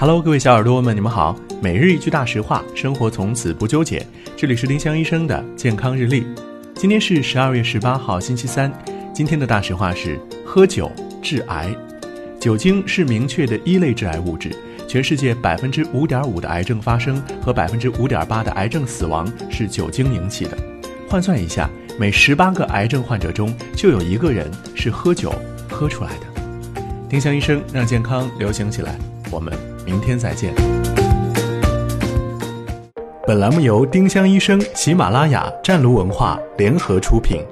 Hello，各位小耳朵们，你们好。每日一句大实话，生活从此不纠结。这里是丁香医生的健康日历。今天是十二月十八号，星期三。今天的大实话是：喝酒致癌。酒精是明确的一类致癌物质。全世界百分之五点五的癌症发生和百分之五点八的癌症死亡是酒精引起的。换算一下，每十八个癌症患者中就有一个人是喝酒喝出来的。丁香医生让健康流行起来。我们明天再见。本栏目由丁香医生、喜马拉雅、湛卢文化联合出品。